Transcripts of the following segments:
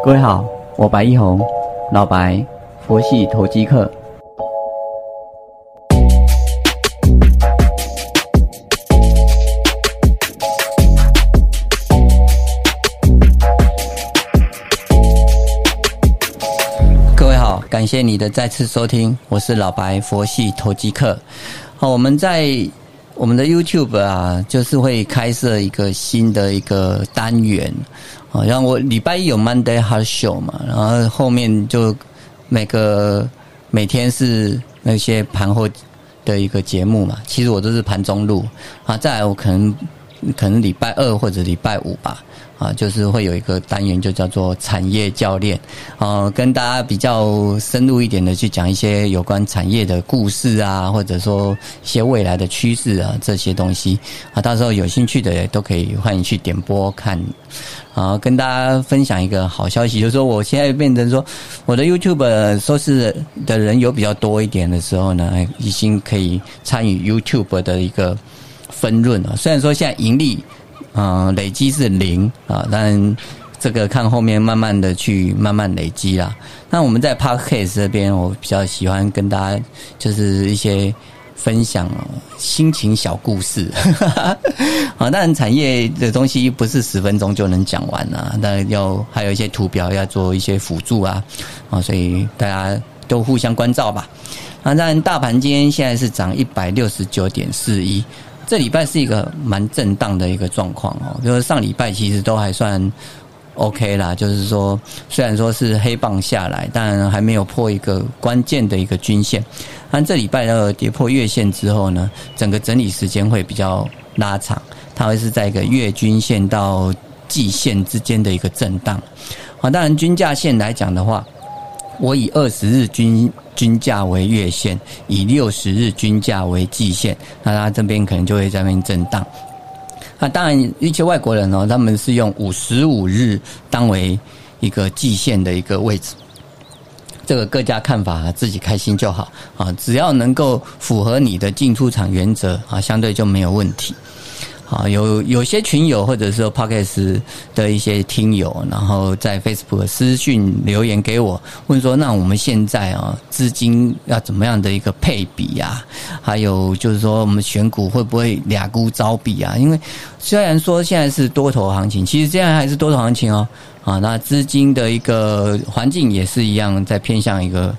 各位好，我白一红，老白，佛系投机客。各位好，感谢你的再次收听，我是老白，佛系投机客。好，我们在我们的 YouTube 啊，就是会开设一个新的一个单元。啊，然后我礼拜一有 Monday Hard Show 嘛，然后后面就每个每天是那些盘后的一个节目嘛，其实我都是盘中录啊。再来我可能可能礼拜二或者礼拜五吧。啊，就是会有一个单元，就叫做产业教练，啊，跟大家比较深入一点的去讲一些有关产业的故事啊，或者说一些未来的趋势啊，这些东西啊，到时候有兴趣的也都可以欢迎去点播看。啊，跟大家分享一个好消息，就是说我现在变成说我的 YouTube 收视的人有比较多一点的时候呢，已经可以参与 YouTube 的一个分润啊。虽然说现在盈利。嗯，累积是零啊，但这个看后面慢慢的去慢慢累积啦。那我们在 Podcast 这边，我比较喜欢跟大家就是一些分享心情小故事。啊，但产业的东西不是十分钟就能讲完啊，那要还有一些图表要做一些辅助啊，啊，所以大家都互相关照吧。啊，但大盘今天现在是涨一百六十九点四一。这礼拜是一个蛮震荡的一个状况哦，就是上礼拜其实都还算 OK 啦，就是说虽然说是黑棒下来，但还没有破一个关键的一个均线。但这礼拜呢跌破月线之后呢，整个整理时间会比较拉长，它会是在一个月均线到季线之间的一个震荡。啊，当然均价线来讲的话。我以二十日均均价为月线，以六十日均价为季线，那它这边可能就会在那边震荡。那当然，一些外国人哦，他们是用五十五日当为一个季线的一个位置。这个各家看法，自己开心就好啊，只要能够符合你的进出场原则啊，相对就没有问题。啊，有有些群友或者说 Podcast 的一些听友，然后在 Facebook 私讯留言给我，问说：那我们现在啊，资金要怎么样的一个配比呀？还有就是说，我们选股会不会俩股招比啊？因为虽然说现在是多头行情，其实现在还是多头行情哦。啊，那资金的一个环境也是一样，在偏向一个。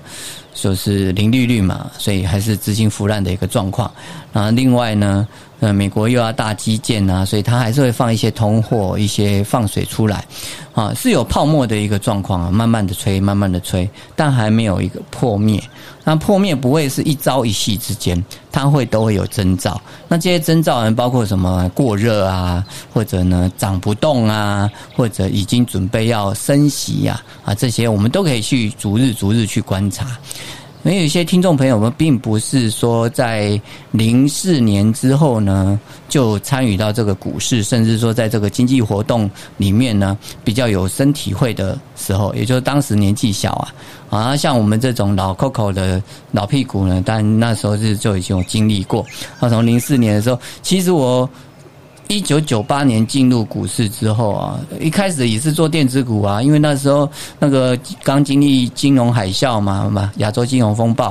说是零利率嘛，所以还是资金腐烂的一个状况。那另外呢，呃，美国又要大基建啊，所以它还是会放一些通货、一些放水出来，啊，是有泡沫的一个状况啊，慢慢的吹，慢慢的吹，但还没有一个破灭。那破灭不会是一朝一夕之间，它会都会有征兆。那这些征兆呢，包括什么过热啊，或者呢涨不动啊，或者已经准备要升息呀，啊，这些我们都可以去逐日逐日去观察。因为有些听众朋友们并不是说在零四年之后呢就参与到这个股市，甚至说在这个经济活动里面呢比较有身体会的时候，也就是当时年纪小啊，啊像我们这种老 Coco 的老屁股呢，但那时候是就已经有经历过。那从零四年的时候，其实我。一九九八年进入股市之后啊，一开始也是做电子股啊，因为那时候那个刚经历金融海啸嘛，嘛亚洲金融风暴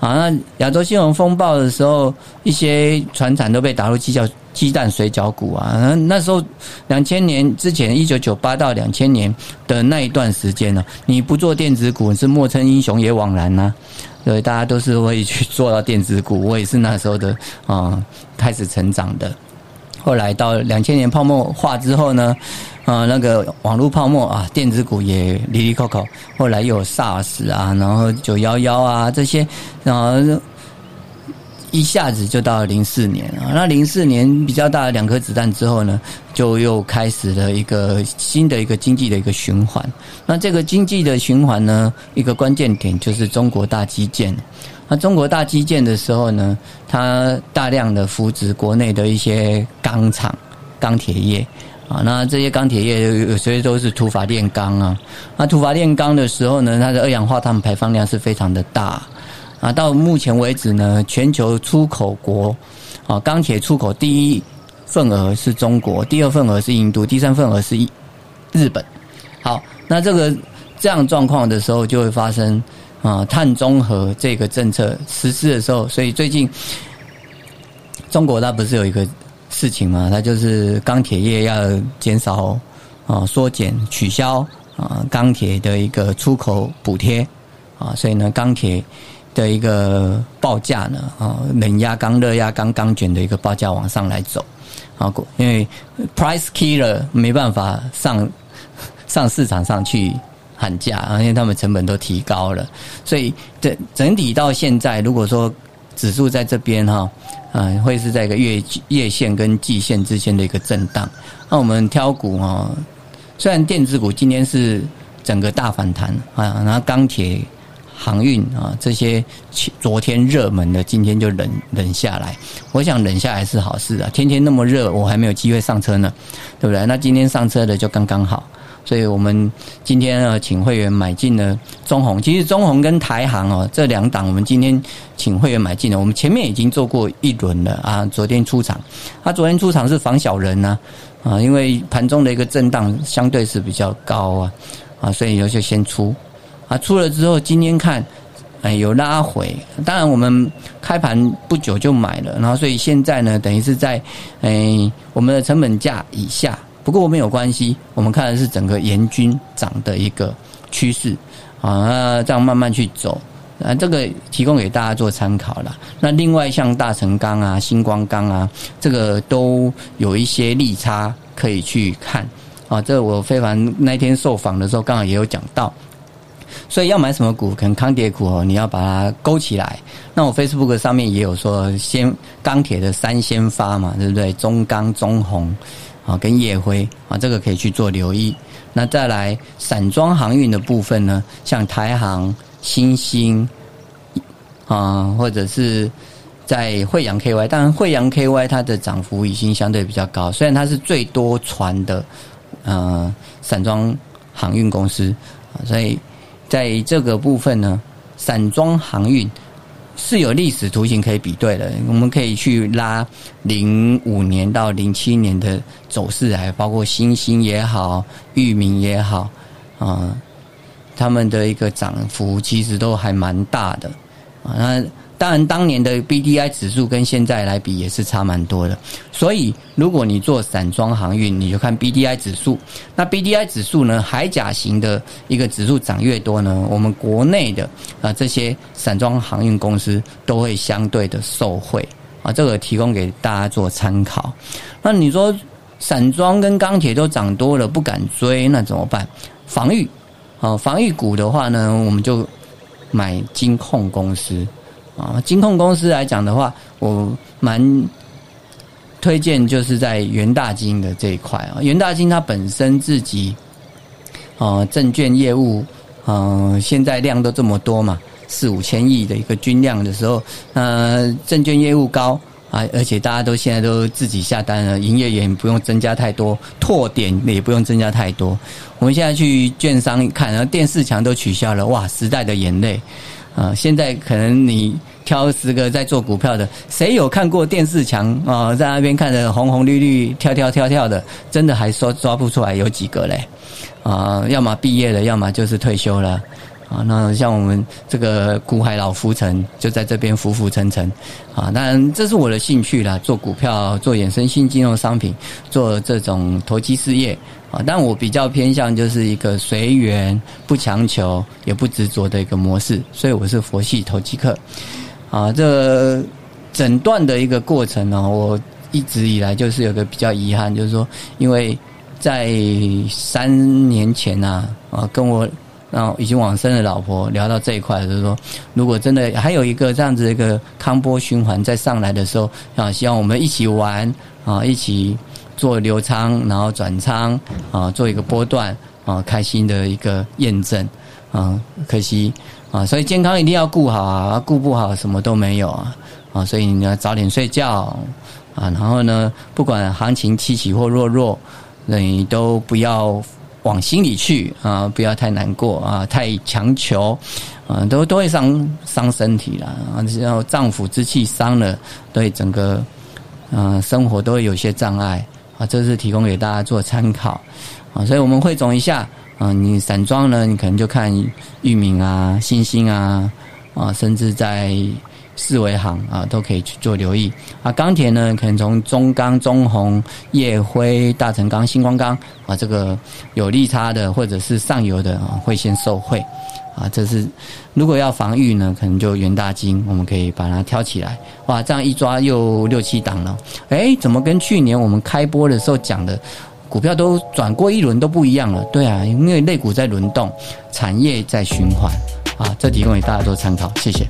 啊，那亚洲金融风暴的时候，一些船产都被打入鸡叫鸡蛋水饺股啊，那那时候两千年之前，一九九八到两千年的那一段时间呢，你不做电子股是莫称英雄也枉然呐，对，大家都是会去做到电子股，我也是那时候的啊，开始成长的。后来到两千年泡沫化之后呢，啊，那个网络泡沫啊，电子股也离离扣扣。后来又有 SARS 啊，然后九幺幺啊这些，然后一下子就到了零四年啊。那零四年比较大的两颗子弹之后呢，就又开始了一个新的一个经济的一个循环。那这个经济的循环呢，一个关键点就是中国大基建。那中国大基建的时候呢，它大量的扶植国内的一些钢厂、钢铁业啊。那这些钢铁业有些都是土法炼钢啊。那土法炼钢的时候呢，它的二氧化碳排放量是非常的大啊。到目前为止呢，全球出口国啊，钢铁出口第一份额是中国，第二份额是印度，第三份额是日本。好，那这个这样状况的时候，就会发生啊碳中和这个政策实施的时候，所以最近中国它不是有一个事情嘛？它就是钢铁业要减少啊缩减取消啊钢铁的一个出口补贴啊，所以呢钢铁的一个报价呢啊冷压钢、热压钢、钢卷的一个报价往上来走啊，因为 price killer 没办法上。上市场上去喊价，因为他们成本都提高了，所以整整体到现在，如果说指数在这边哈，嗯，会是在一个月月线跟季线之间的一个震荡。那我们挑股哈，虽然电子股今天是整个大反弹啊，然后钢铁、航运啊这些昨天热门的，今天就冷冷下来。我想冷下来是好事啊，天天那么热，我还没有机会上车呢，对不对？那今天上车的就刚刚好。所以我们今天呢，请会员买进了中红。其实中红跟台航哦，这两档我们今天请会员买进了。我们前面已经做过一轮了啊，昨天出场。他昨天出场是防小人呢啊，因为盘中的一个震荡相对是比较高啊啊，所以有就先出啊。出了之后，今天看哎有拉回。当然我们开盘不久就买了，然后所以现在呢，等于是在哎我们的成本价以下。不过没有关系，我们看的是整个严军涨的一个趋势啊，这样慢慢去走啊，这个提供给大家做参考了。那另外像大成钢啊、星光钢啊，这个都有一些利差可以去看啊。这我非凡那天受访的时候，刚好也有讲到，所以要买什么股，可能康跌股哦，你要把它勾起来。那我 Facebook 上面也有说，先钢铁的三先发嘛，对不对？中钢、中红。啊，跟夜辉啊，这个可以去做留意。那再来散装航运的部分呢，像台航、新兴啊，或者是在惠阳 KY，当然惠阳 KY 它的涨幅已经相对比较高，虽然它是最多船的呃散装航运公司，所以在这个部分呢，散装航运。是有历史图形可以比对的，我们可以去拉零五年到零七年的走势，还包括星星也好、域名也好，啊，他们的一个涨幅其实都还蛮大的，啊，那。当然，当年的 B D I 指数跟现在来比也是差蛮多的。所以，如果你做散装航运，你就看 B D I 指数。那 B D I 指数呢，海甲型的一个指数涨越多呢，我们国内的啊这些散装航运公司都会相对的受惠啊。这个提供给大家做参考。那你说散装跟钢铁都涨多了，不敢追，那怎么办？防御啊，防御股的话呢，我们就买金控公司。啊，金控公司来讲的话，我蛮推荐就是在元大金的这一块啊。元大金它本身自己啊，证券业务啊，现在量都这么多嘛，四五千亿的一个均量的时候，呃，证券业务高啊，而且大家都现在都自己下单了，营业员不用增加太多，拓点也不用增加太多。我们现在去券商看，然后电视墙都取消了，哇，时代的眼泪。啊，现在可能你挑十个在做股票的，谁有看过电视墙啊？在那边看着红红绿绿、跳跳跳跳的，真的还说抓不出来有几个嘞？啊，要么毕业了，要么就是退休了。啊，那像我们这个股海老浮沉，就在这边浮浮沉沉。啊，当然这是我的兴趣啦，做股票、做衍生性金融商品、做这种投机事业。啊，但我比较偏向就是一个随缘、不强求、也不执着的一个模式，所以我是佛系投机客。啊，这整段的一个过程呢，我一直以来就是有个比较遗憾，就是说，因为在三年前呐，啊，跟我啊已经往生的老婆聊到这一块，就是说，如果真的还有一个这样子一个康波循环再上来的时候，啊，希望我们一起玩啊，一起。做流仓，然后转仓啊，做一个波段啊，开心的一个验证啊，可惜啊，所以健康一定要顾好啊，顾不好什么都没有啊啊，所以你要早点睡觉啊，然后呢，不管行情起起或落弱，你都不要往心里去啊，不要太难过啊，太强求啊，都都会伤伤身体了啊，然后脏腑之气伤了，对整个嗯生活都会有些障碍。啊，这是提供给大家做参考，啊，所以我们汇总一下，啊，你散装呢，你可能就看裕民啊、星星啊，啊，甚至在四维行啊，都可以去做留意。啊，钢铁呢，可能从中钢、中红、叶辉、大成钢、星光钢啊，这个有利差的或者是上游的啊，会先受惠。啊，这是如果要防御呢，可能就元大金，我们可以把它挑起来。哇，这样一抓又六七档了。哎，怎么跟去年我们开播的时候讲的股票都转过一轮都不一样了？对啊，因为类股在轮动，产业在循环。啊，这提供给大家做参考，谢谢。